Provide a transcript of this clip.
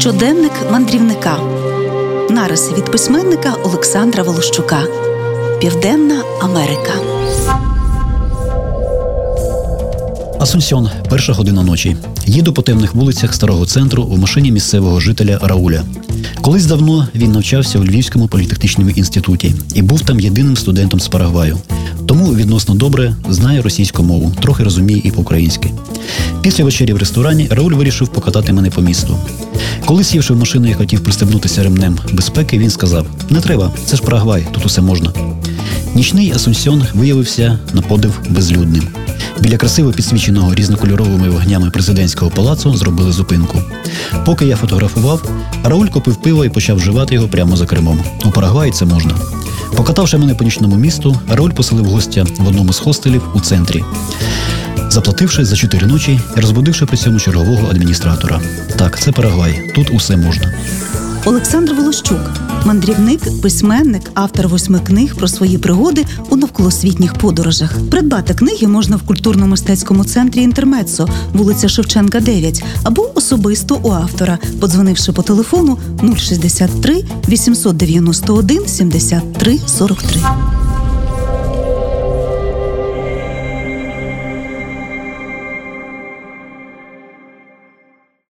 Щоденник мандрівника. Нариси від письменника Олександра Волощука. Південна Америка. Асунсьон, перша година ночі. Їду по темних вулицях старого центру у машині місцевого жителя Рауля. Колись давно він навчався у Львівському політехнічному інституті і був там єдиним студентом з Парагваю. Тому відносно добре знає російську мову, трохи розуміє і по-українськи. Після вечері в ресторані Рауль вирішив покатати мене по місту. Коли сівши в машину і хотів пристебнутися ремнем безпеки, він сказав: Не треба, це ж Парагвай, тут усе можна. Нічний Асунсьон виявився на подив безлюдним. Біля красиво підсвіченого різнокольоровими вогнями президентського палацу зробили зупинку. Поки я фотографував, Рауль купив пиво і почав вживати його прямо за кермом. У Парагваї це можна. Покатавши мене по нічному місту, Рауль поселив гостя в одному з хостелів у центрі, заплативши за чотири ночі і розбудивши при цьому чергового адміністратора. Так, це Парагвай, тут усе можна. Олександр Волощук, мандрівник, письменник, автор восьми книг про свої пригоди у навколосвітніх подорожах. Придбати книги можна в культурно-мистецькому центрі Інтермецо, вулиця Шевченка, 9, або особисто у автора, подзвонивши по телефону 063 891 73 43.